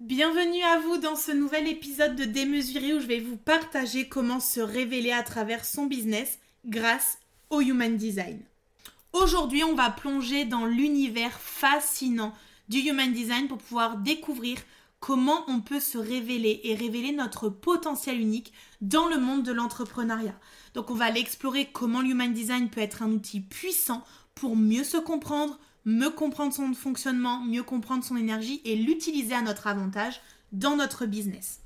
Bienvenue à vous dans ce nouvel épisode de Démesuré où je vais vous partager comment se révéler à travers son business grâce au Human Design. Aujourd'hui, on va plonger dans l'univers fascinant du Human Design pour pouvoir découvrir comment on peut se révéler et révéler notre potentiel unique dans le monde de l'entrepreneuriat. Donc on va aller explorer comment l'Human Design peut être un outil puissant pour mieux se comprendre, mieux comprendre son fonctionnement, mieux comprendre son énergie et l'utiliser à notre avantage dans notre business.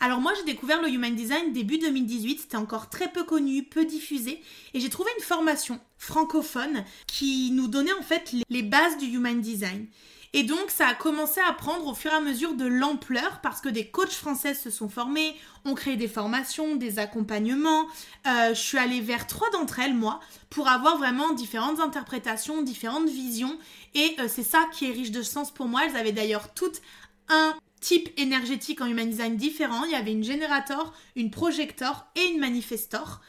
Alors moi j'ai découvert le Human Design début 2018, c'était encore très peu connu, peu diffusé, et j'ai trouvé une formation francophone qui nous donnait en fait les bases du Human Design. Et donc ça a commencé à prendre au fur et à mesure de l'ampleur parce que des coachs françaises se sont formés, ont créé des formations, des accompagnements. Euh, je suis allée vers trois d'entre elles, moi, pour avoir vraiment différentes interprétations, différentes visions. Et euh, c'est ça qui est riche de sens pour moi. Elles avaient d'ailleurs toutes un type énergétique en human design différent. Il y avait une générateur, une projector et une manifestor.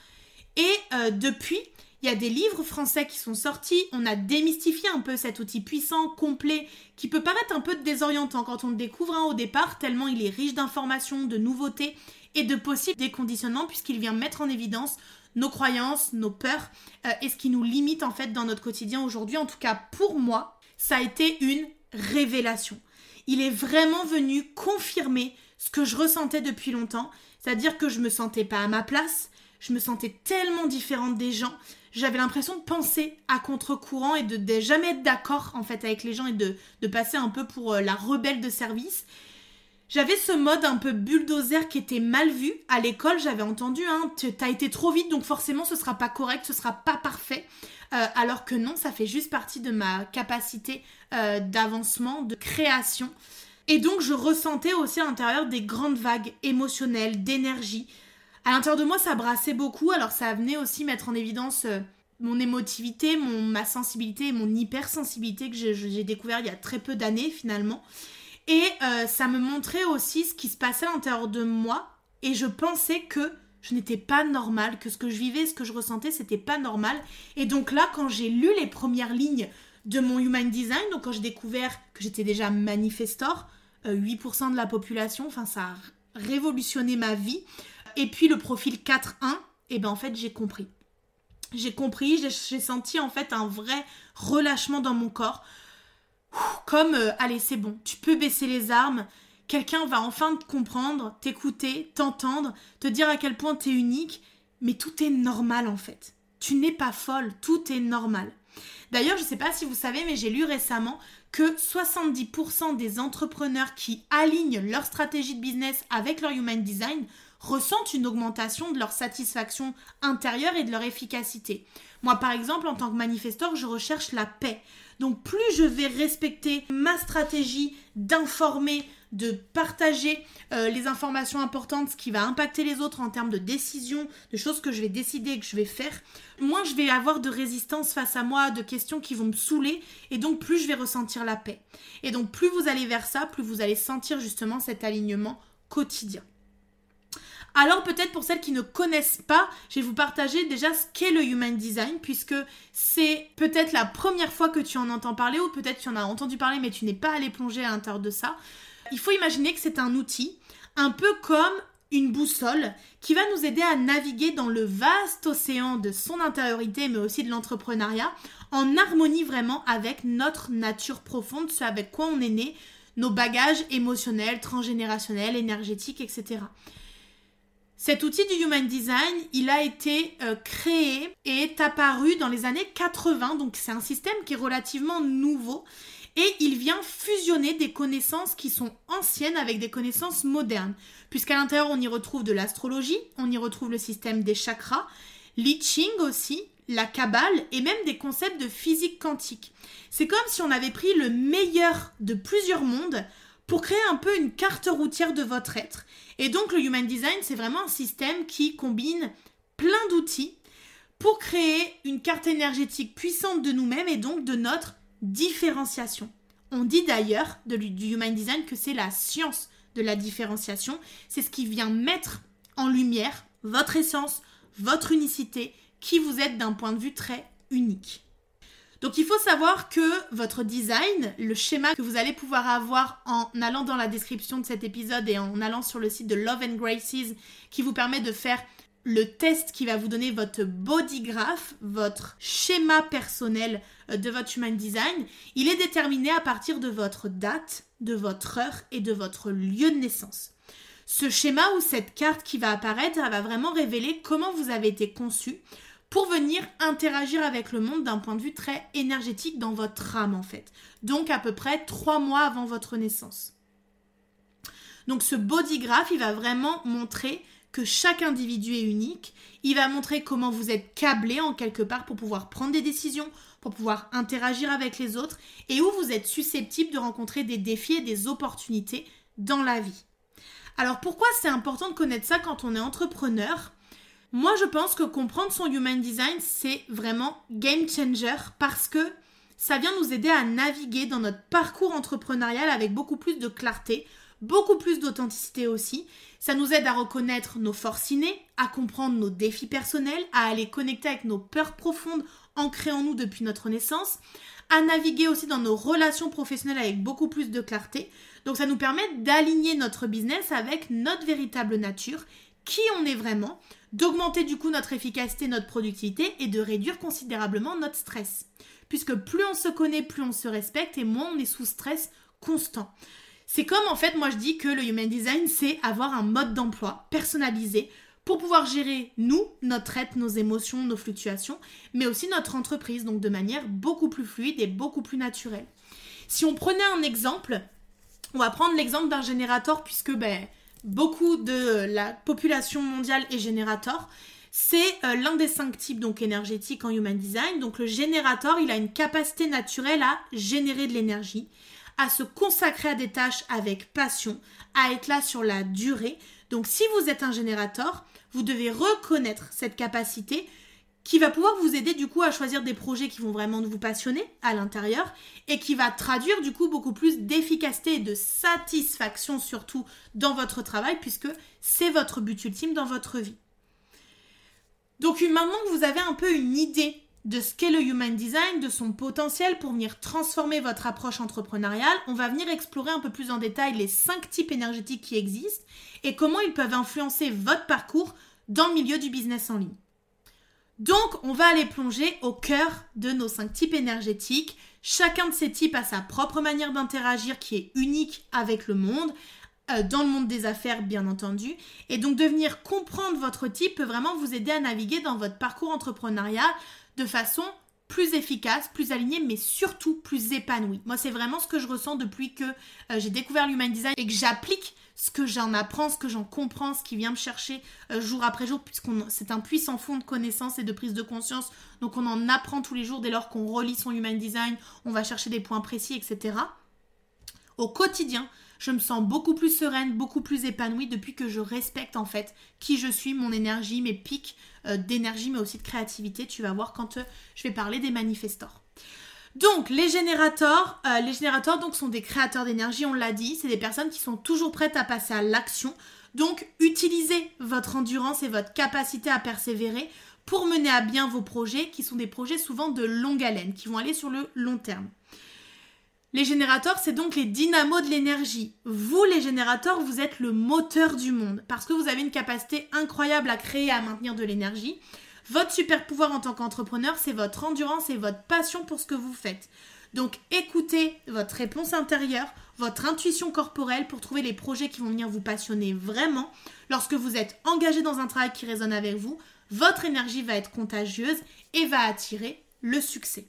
Et euh, depuis, il y a des livres français qui sont sortis, on a démystifié un peu cet outil puissant, complet, qui peut paraître un peu désorientant quand on le découvre hein, au départ, tellement il est riche d'informations, de nouveautés et de possibles déconditionnements, puisqu'il vient mettre en évidence nos croyances, nos peurs, euh, et ce qui nous limite en fait dans notre quotidien aujourd'hui. En tout cas, pour moi, ça a été une révélation. Il est vraiment venu confirmer ce que je ressentais depuis longtemps, c'est-à-dire que je me sentais pas à ma place, je me sentais tellement différente des gens, j'avais l'impression de penser à contre-courant et de, jamais être d'accord en fait avec les gens et de, passer un peu pour euh, la rebelle de service. J'avais ce mode un peu bulldozer qui était mal vu. À l'école, j'avais entendu, hein, t'as été trop vite, donc forcément ce sera pas correct, ce sera pas parfait. Euh, alors que non, ça fait juste partie de ma capacité euh, d'avancement, de création. Et donc je ressentais aussi à l'intérieur des grandes vagues émotionnelles, d'énergie, à l'intérieur de moi, ça brassait beaucoup, alors ça venait aussi mettre en évidence euh, mon émotivité, mon, ma sensibilité mon hypersensibilité que j'ai découvert il y a très peu d'années finalement. Et euh, ça me montrait aussi ce qui se passait à l'intérieur de moi, et je pensais que je n'étais pas normale, que ce que je vivais, ce que je ressentais, c'était pas normal. Et donc là, quand j'ai lu les premières lignes de mon Human Design, donc quand j'ai découvert que j'étais déjà manifestor, 8% euh, de la population, enfin ça a révolutionné ma vie. Et puis le profil 4.1, et eh ben en fait j'ai compris. J'ai compris, j'ai senti en fait un vrai relâchement dans mon corps. Comme, euh, allez c'est bon, tu peux baisser les armes, quelqu'un va enfin te comprendre, t'écouter, t'entendre, te dire à quel point t'es unique, mais tout est normal en fait. Tu n'es pas folle, tout est normal. D'ailleurs, je ne sais pas si vous savez, mais j'ai lu récemment que 70% des entrepreneurs qui alignent leur stratégie de business avec leur human design ressentent une augmentation de leur satisfaction intérieure et de leur efficacité. Moi, par exemple, en tant que manifesteur, je recherche la paix. Donc, plus je vais respecter ma stratégie d'informer, de partager euh, les informations importantes, ce qui va impacter les autres en termes de décisions, de choses que je vais décider et que je vais faire, moins je vais avoir de résistance face à moi, de questions qui vont me saouler, et donc plus je vais ressentir la paix. Et donc, plus vous allez vers ça, plus vous allez sentir justement cet alignement quotidien. Alors peut-être pour celles qui ne connaissent pas, je vais vous partager déjà ce qu'est le Human Design, puisque c'est peut-être la première fois que tu en entends parler, ou peut-être tu en as entendu parler mais tu n'es pas allé plonger à l'intérieur de ça. Il faut imaginer que c'est un outil, un peu comme une boussole qui va nous aider à naviguer dans le vaste océan de son intériorité, mais aussi de l'entrepreneuriat, en harmonie vraiment avec notre nature profonde, ce avec quoi on est né, nos bagages émotionnels, transgénérationnels, énergétiques, etc. Cet outil du Human Design, il a été euh, créé et est apparu dans les années 80, donc c'est un système qui est relativement nouveau et il vient fusionner des connaissances qui sont anciennes avec des connaissances modernes, puisqu'à l'intérieur on y retrouve de l'astrologie, on y retrouve le système des chakras, l'I aussi, la Kabbale et même des concepts de physique quantique. C'est comme si on avait pris le meilleur de plusieurs mondes pour créer un peu une carte routière de votre être. Et donc le Human Design, c'est vraiment un système qui combine plein d'outils pour créer une carte énergétique puissante de nous-mêmes et donc de notre différenciation. On dit d'ailleurs du Human Design que c'est la science de la différenciation. C'est ce qui vient mettre en lumière votre essence, votre unicité, qui vous êtes d'un point de vue très unique. Donc il faut savoir que votre design, le schéma que vous allez pouvoir avoir en allant dans la description de cet épisode et en allant sur le site de Love and Graces qui vous permet de faire le test qui va vous donner votre body graph, votre schéma personnel euh, de votre human design, il est déterminé à partir de votre date, de votre heure et de votre lieu de naissance. Ce schéma ou cette carte qui va apparaître, elle va vraiment révéler comment vous avez été conçu pour venir interagir avec le monde d'un point de vue très énergétique dans votre âme en fait. Donc à peu près trois mois avant votre naissance. Donc ce body graph, il va vraiment montrer que chaque individu est unique. Il va montrer comment vous êtes câblé en quelque part pour pouvoir prendre des décisions, pour pouvoir interagir avec les autres et où vous êtes susceptible de rencontrer des défis et des opportunités dans la vie. Alors pourquoi c'est important de connaître ça quand on est entrepreneur? Moi je pense que comprendre son human design c'est vraiment game changer parce que ça vient nous aider à naviguer dans notre parcours entrepreneurial avec beaucoup plus de clarté, beaucoup plus d'authenticité aussi. Ça nous aide à reconnaître nos forces innées, à comprendre nos défis personnels, à aller connecter avec nos peurs profondes ancrées en nous depuis notre naissance, à naviguer aussi dans nos relations professionnelles avec beaucoup plus de clarté. Donc ça nous permet d'aligner notre business avec notre véritable nature, qui on est vraiment, d'augmenter du coup notre efficacité, notre productivité et de réduire considérablement notre stress. Puisque plus on se connaît, plus on se respecte et moins on est sous stress constant. C'est comme en fait, moi je dis que le Human Design, c'est avoir un mode d'emploi personnalisé pour pouvoir gérer nous, notre être, nos émotions, nos fluctuations, mais aussi notre entreprise, donc de manière beaucoup plus fluide et beaucoup plus naturelle. Si on prenait un exemple, on va prendre l'exemple d'un générateur puisque ben, beaucoup de la population mondiale est générateur. C'est euh, l'un des cinq types donc énergétiques en Human Design. Donc le générateur, il a une capacité naturelle à générer de l'énergie à se consacrer à des tâches avec passion, à être là sur la durée. Donc si vous êtes un générateur, vous devez reconnaître cette capacité qui va pouvoir vous aider du coup à choisir des projets qui vont vraiment vous passionner à l'intérieur et qui va traduire du coup beaucoup plus d'efficacité et de satisfaction surtout dans votre travail puisque c'est votre but ultime dans votre vie. Donc maintenant que vous avez un peu une idée de ce qu'est le Human Design, de son potentiel pour venir transformer votre approche entrepreneuriale, on va venir explorer un peu plus en détail les cinq types énergétiques qui existent et comment ils peuvent influencer votre parcours dans le milieu du business en ligne. Donc, on va aller plonger au cœur de nos cinq types énergétiques. Chacun de ces types a sa propre manière d'interagir qui est unique avec le monde, euh, dans le monde des affaires bien entendu. Et donc de venir comprendre votre type peut vraiment vous aider à naviguer dans votre parcours entrepreneurial de façon plus efficace, plus alignée, mais surtout plus épanouie. Moi, c'est vraiment ce que je ressens depuis que euh, j'ai découvert l'human design et que j'applique ce que j'en apprends, ce que j'en comprends, ce qui vient me chercher euh, jour après jour, puisqu'on c'est un puissant fond de connaissances et de prise de conscience. Donc, on en apprend tous les jours dès lors qu'on relit son human design, on va chercher des points précis, etc. Au quotidien, je me sens beaucoup plus sereine, beaucoup plus épanouie depuis que je respecte en fait qui je suis, mon énergie, mes pics euh, d'énergie, mais aussi de créativité. Tu vas voir quand euh, je vais parler des manifestors. Donc les générateurs, euh, les générateurs donc sont des créateurs d'énergie, on l'a dit, c'est des personnes qui sont toujours prêtes à passer à l'action. Donc utilisez votre endurance et votre capacité à persévérer pour mener à bien vos projets qui sont des projets souvent de longue haleine, qui vont aller sur le long terme. Les générateurs, c'est donc les dynamos de l'énergie. Vous, les générateurs, vous êtes le moteur du monde parce que vous avez une capacité incroyable à créer et à maintenir de l'énergie. Votre super pouvoir en tant qu'entrepreneur, c'est votre endurance et votre passion pour ce que vous faites. Donc écoutez votre réponse intérieure, votre intuition corporelle pour trouver les projets qui vont venir vous passionner vraiment. Lorsque vous êtes engagé dans un travail qui résonne avec vous, votre énergie va être contagieuse et va attirer le succès.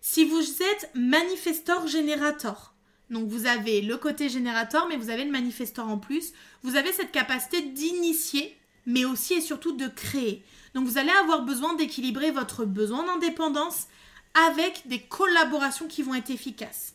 Si vous êtes manifestor générateur, donc vous avez le côté générateur, mais vous avez le manifestor en plus, vous avez cette capacité d'initier, mais aussi et surtout de créer. Donc vous allez avoir besoin d'équilibrer votre besoin d'indépendance avec des collaborations qui vont être efficaces.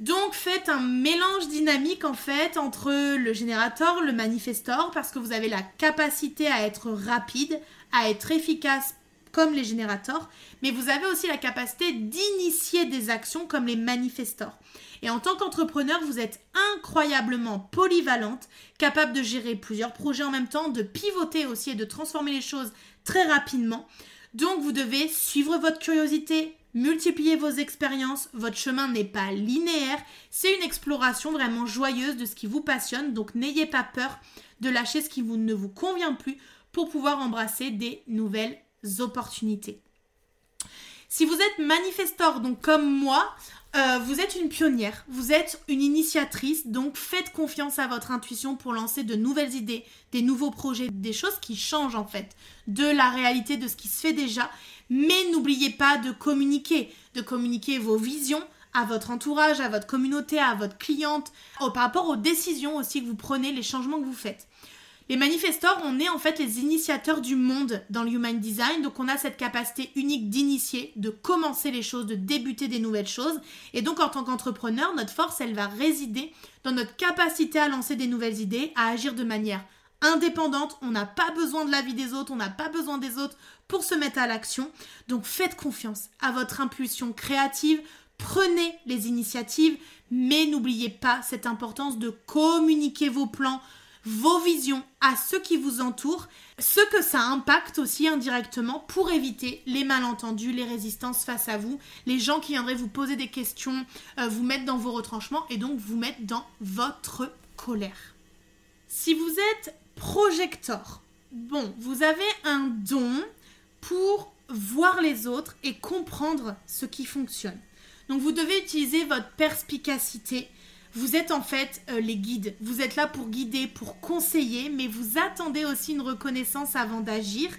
Donc faites un mélange dynamique en fait entre le générateur, le manifestor, parce que vous avez la capacité à être rapide, à être efficace comme les générateurs, mais vous avez aussi la capacité d'initier des actions comme les manifestors. Et en tant qu'entrepreneur, vous êtes incroyablement polyvalente, capable de gérer plusieurs projets en même temps, de pivoter aussi et de transformer les choses très rapidement. Donc vous devez suivre votre curiosité, multiplier vos expériences, votre chemin n'est pas linéaire, c'est une exploration vraiment joyeuse de ce qui vous passionne, donc n'ayez pas peur de lâcher ce qui ne vous convient plus pour pouvoir embrasser des nouvelles opportunités. Si vous êtes manifestor, donc comme moi, euh, vous êtes une pionnière, vous êtes une initiatrice, donc faites confiance à votre intuition pour lancer de nouvelles idées, des nouveaux projets, des choses qui changent en fait de la réalité de ce qui se fait déjà. Mais n'oubliez pas de communiquer, de communiquer vos visions à votre entourage, à votre communauté, à votre cliente, par rapport aux décisions aussi que vous prenez, les changements que vous faites. Les manifestors, on est en fait les initiateurs du monde dans le Human Design, donc on a cette capacité unique d'initier, de commencer les choses, de débuter des nouvelles choses. Et donc en tant qu'entrepreneur, notre force, elle va résider dans notre capacité à lancer des nouvelles idées, à agir de manière indépendante. On n'a pas besoin de l'avis des autres, on n'a pas besoin des autres pour se mettre à l'action. Donc faites confiance à votre impulsion créative, prenez les initiatives, mais n'oubliez pas cette importance de communiquer vos plans, vos visions à ceux qui vous entourent, ce que ça impacte aussi indirectement pour éviter les malentendus, les résistances face à vous, les gens qui viendraient vous poser des questions, euh, vous mettre dans vos retranchements et donc vous mettre dans votre colère. Si vous êtes projecteur, bon, vous avez un don pour voir les autres et comprendre ce qui fonctionne. Donc vous devez utiliser votre perspicacité vous êtes en fait euh, les guides. Vous êtes là pour guider, pour conseiller, mais vous attendez aussi une reconnaissance avant d'agir.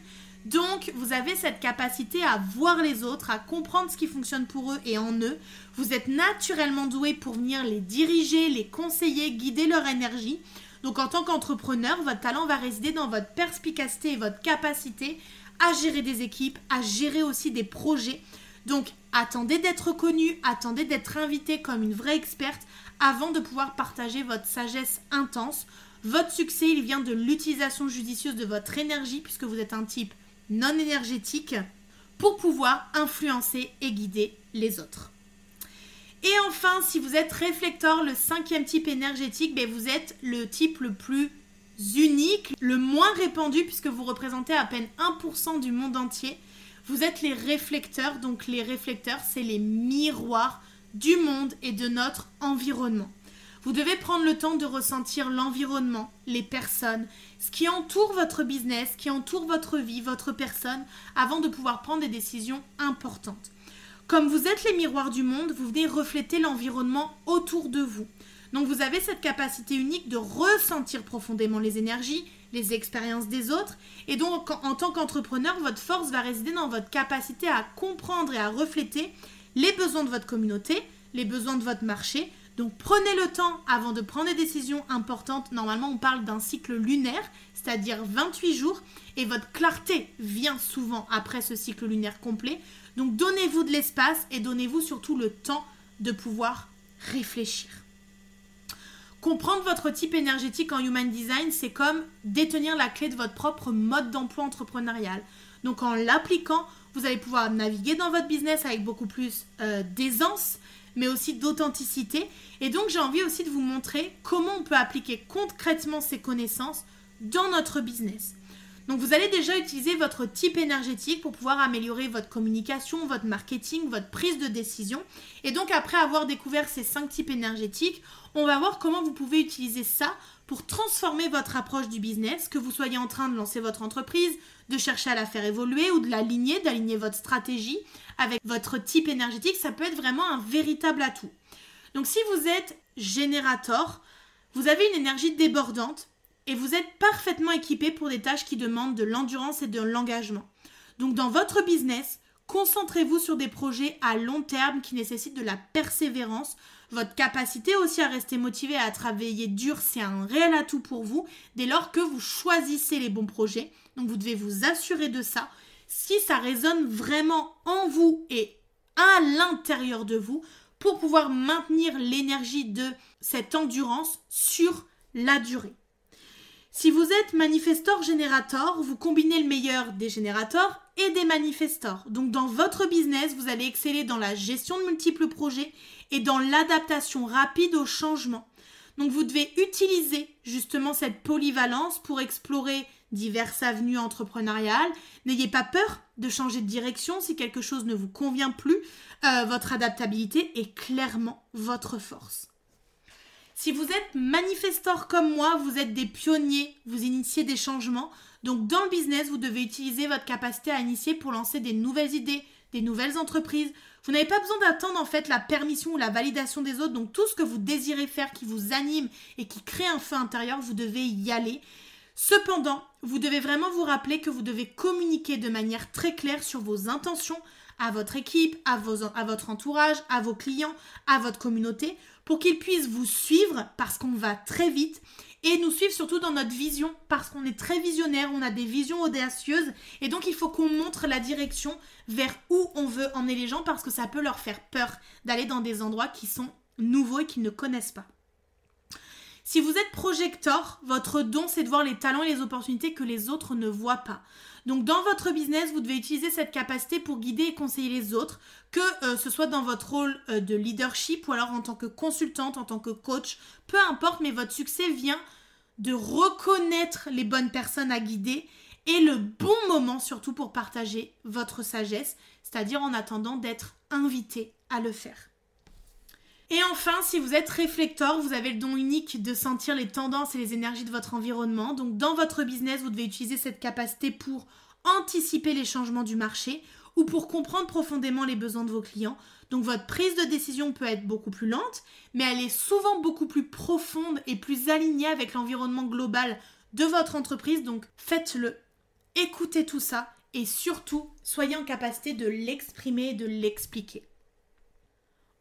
Donc, vous avez cette capacité à voir les autres, à comprendre ce qui fonctionne pour eux et en eux. Vous êtes naturellement doué pour venir les diriger, les conseiller, guider leur énergie. Donc, en tant qu'entrepreneur, votre talent va résider dans votre perspicacité et votre capacité à gérer des équipes, à gérer aussi des projets. Donc, attendez d'être connu, attendez d'être invité comme une vraie experte avant de pouvoir partager votre sagesse intense. Votre succès, il vient de l'utilisation judicieuse de votre énergie, puisque vous êtes un type non énergétique, pour pouvoir influencer et guider les autres. Et enfin, si vous êtes réflecteur, le cinquième type énergétique, ben vous êtes le type le plus unique, le moins répandu, puisque vous représentez à peine 1% du monde entier. Vous êtes les réflecteurs, donc les réflecteurs, c'est les miroirs du monde et de notre environnement. Vous devez prendre le temps de ressentir l'environnement, les personnes, ce qui entoure votre business, qui entoure votre vie, votre personne, avant de pouvoir prendre des décisions importantes. Comme vous êtes les miroirs du monde, vous venez refléter l'environnement autour de vous. Donc vous avez cette capacité unique de ressentir profondément les énergies, les expériences des autres. Et donc en tant qu'entrepreneur, votre force va résider dans votre capacité à comprendre et à refléter les besoins de votre communauté, les besoins de votre marché. Donc prenez le temps avant de prendre des décisions importantes. Normalement, on parle d'un cycle lunaire, c'est-à-dire 28 jours, et votre clarté vient souvent après ce cycle lunaire complet. Donc donnez-vous de l'espace et donnez-vous surtout le temps de pouvoir réfléchir. Comprendre votre type énergétique en Human Design, c'est comme détenir la clé de votre propre mode d'emploi entrepreneurial. Donc en l'appliquant, vous allez pouvoir naviguer dans votre business avec beaucoup plus euh, d'aisance, mais aussi d'authenticité. Et donc j'ai envie aussi de vous montrer comment on peut appliquer concrètement ces connaissances dans notre business. Donc vous allez déjà utiliser votre type énergétique pour pouvoir améliorer votre communication, votre marketing, votre prise de décision. Et donc après avoir découvert ces cinq types énergétiques, on va voir comment vous pouvez utiliser ça pour transformer votre approche du business, que vous soyez en train de lancer votre entreprise, de chercher à la faire évoluer ou de l'aligner, d'aligner votre stratégie avec votre type énergétique, ça peut être vraiment un véritable atout. Donc si vous êtes générateur, vous avez une énergie débordante et vous êtes parfaitement équipé pour des tâches qui demandent de l'endurance et de l'engagement. Donc dans votre business, concentrez-vous sur des projets à long terme qui nécessitent de la persévérance. Votre capacité aussi à rester motivé à travailler dur, c'est un réel atout pour vous dès lors que vous choisissez les bons projets. Donc vous devez vous assurer de ça. Si ça résonne vraiment en vous et à l'intérieur de vous pour pouvoir maintenir l'énergie de cette endurance sur la durée. Si vous êtes manifestor générateur, vous combinez le meilleur des générateurs et des manifestors. Donc dans votre business, vous allez exceller dans la gestion de multiples projets et dans l'adaptation rapide au changement. Donc vous devez utiliser justement cette polyvalence pour explorer diverses avenues entrepreneuriales. N'ayez pas peur de changer de direction si quelque chose ne vous convient plus. Euh, votre adaptabilité est clairement votre force. Si vous êtes manifestor comme moi, vous êtes des pionniers, vous initiez des changements. Donc dans le business, vous devez utiliser votre capacité à initier pour lancer des nouvelles idées, des nouvelles entreprises. Vous n'avez pas besoin d'attendre en fait la permission ou la validation des autres. Donc tout ce que vous désirez faire qui vous anime et qui crée un feu intérieur, vous devez y aller. Cependant, vous devez vraiment vous rappeler que vous devez communiquer de manière très claire sur vos intentions à votre équipe, à, votre entourage, à vos clients, à votre communauté pour qu'ils puissent vous suivre parce qu'on va très vite et nous suivre surtout dans notre vision parce qu'on est très visionnaire, on a des visions audacieuses et donc il faut qu'on montre la direction vers où on veut emmener les gens parce que ça peut leur faire peur d'aller dans des endroits qui sont nouveaux et qu'ils ne connaissent pas. Si vous êtes projecteur, votre don c'est de voir les talents et les opportunités que les autres ne voient pas. Donc dans votre business, vous devez utiliser cette capacité pour guider et conseiller les autres, que euh, ce soit dans votre rôle euh, de leadership ou alors en tant que consultante, en tant que coach, peu importe, mais votre succès vient de reconnaître les bonnes personnes à guider et le bon moment surtout pour partager votre sagesse, c'est-à-dire en attendant d'être invité à le faire. Et enfin, si vous êtes réflecteur, vous avez le don unique de sentir les tendances et les énergies de votre environnement. Donc dans votre business, vous devez utiliser cette capacité pour anticiper les changements du marché ou pour comprendre profondément les besoins de vos clients. Donc votre prise de décision peut être beaucoup plus lente, mais elle est souvent beaucoup plus profonde et plus alignée avec l'environnement global de votre entreprise. Donc faites-le, écoutez tout ça et surtout soyez en capacité de l'exprimer et de l'expliquer.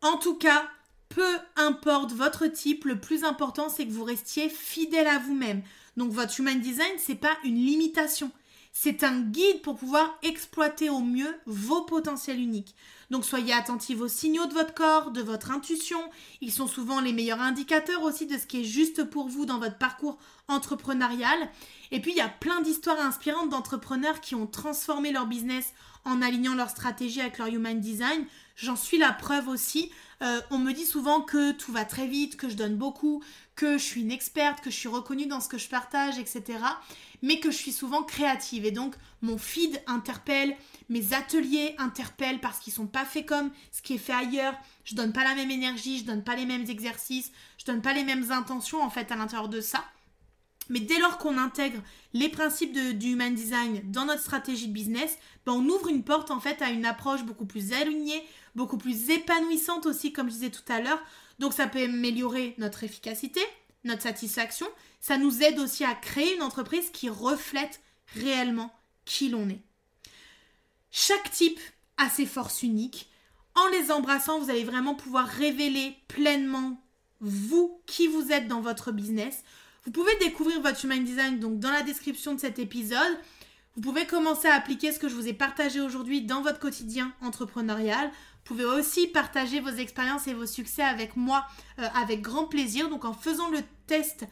En tout cas, peu importe votre type, le plus important c'est que vous restiez fidèle à vous-même. Donc votre human design, c'est pas une limitation. C'est un guide pour pouvoir exploiter au mieux vos potentiels uniques. Donc soyez attentifs aux signaux de votre corps, de votre intuition. Ils sont souvent les meilleurs indicateurs aussi de ce qui est juste pour vous dans votre parcours entrepreneurial. Et puis il y a plein d'histoires inspirantes d'entrepreneurs qui ont transformé leur business en alignant leur stratégie avec leur human design. J'en suis la preuve aussi. Euh, on me dit souvent que tout va très vite, que je donne beaucoup, que je suis une experte, que je suis reconnue dans ce que je partage, etc. Mais que je suis souvent créative. Et donc, mon feed interpelle, mes ateliers interpellent parce qu'ils sont pas faits comme ce qui est fait ailleurs. Je donne pas la même énergie, je donne pas les mêmes exercices, je donne pas les mêmes intentions en fait à l'intérieur de ça. Mais dès lors qu'on intègre les principes du human design dans notre stratégie de business, ben on ouvre une porte en fait à une approche beaucoup plus alignée, beaucoup plus épanouissante aussi, comme je disais tout à l'heure. Donc ça peut améliorer notre efficacité, notre satisfaction. Ça nous aide aussi à créer une entreprise qui reflète réellement qui l'on est. Chaque type a ses forces uniques. En les embrassant, vous allez vraiment pouvoir révéler pleinement vous, qui vous êtes dans votre business. Vous pouvez découvrir votre Human Design donc dans la description de cet épisode. Vous pouvez commencer à appliquer ce que je vous ai partagé aujourd'hui dans votre quotidien entrepreneurial. Vous pouvez aussi partager vos expériences et vos succès avec moi euh, avec grand plaisir. Donc en faisant le test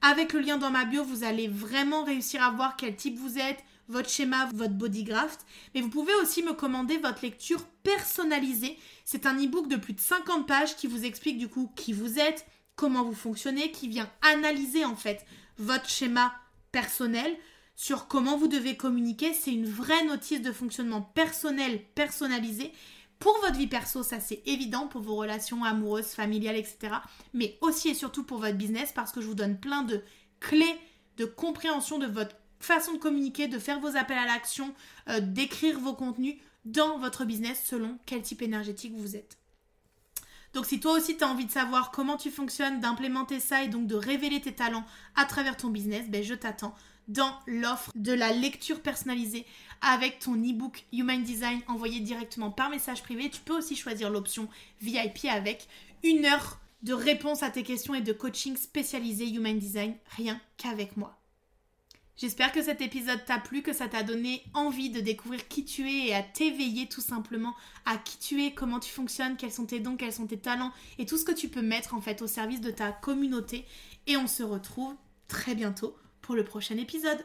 avec le lien dans ma bio, vous allez vraiment réussir à voir quel type vous êtes, votre schéma, votre bodygraft. Mais vous pouvez aussi me commander votre lecture personnalisée. C'est un e-book de plus de 50 pages qui vous explique du coup qui vous êtes, comment vous fonctionnez, qui vient analyser en fait votre schéma personnel. sur comment vous devez communiquer. C'est une vraie notice de fonctionnement personnel, personnalisé. Pour votre vie perso, ça c'est évident, pour vos relations amoureuses, familiales, etc. Mais aussi et surtout pour votre business, parce que je vous donne plein de clés de compréhension de votre façon de communiquer, de faire vos appels à l'action, euh, d'écrire vos contenus dans votre business selon quel type énergétique vous êtes. Donc si toi aussi tu as envie de savoir comment tu fonctionnes, d'implémenter ça et donc de révéler tes talents à travers ton business, ben je t'attends dans l'offre de la lecture personnalisée avec ton e-book Human Design envoyé directement par message privé. Tu peux aussi choisir l'option VIP avec une heure de réponse à tes questions et de coaching spécialisé Human Design rien qu'avec moi. J'espère que cet épisode t'a plu, que ça t'a donné envie de découvrir qui tu es et à t'éveiller tout simplement à qui tu es, comment tu fonctionnes, quels sont tes dons, quels sont tes talents et tout ce que tu peux mettre en fait au service de ta communauté. Et on se retrouve très bientôt pour le prochain épisode.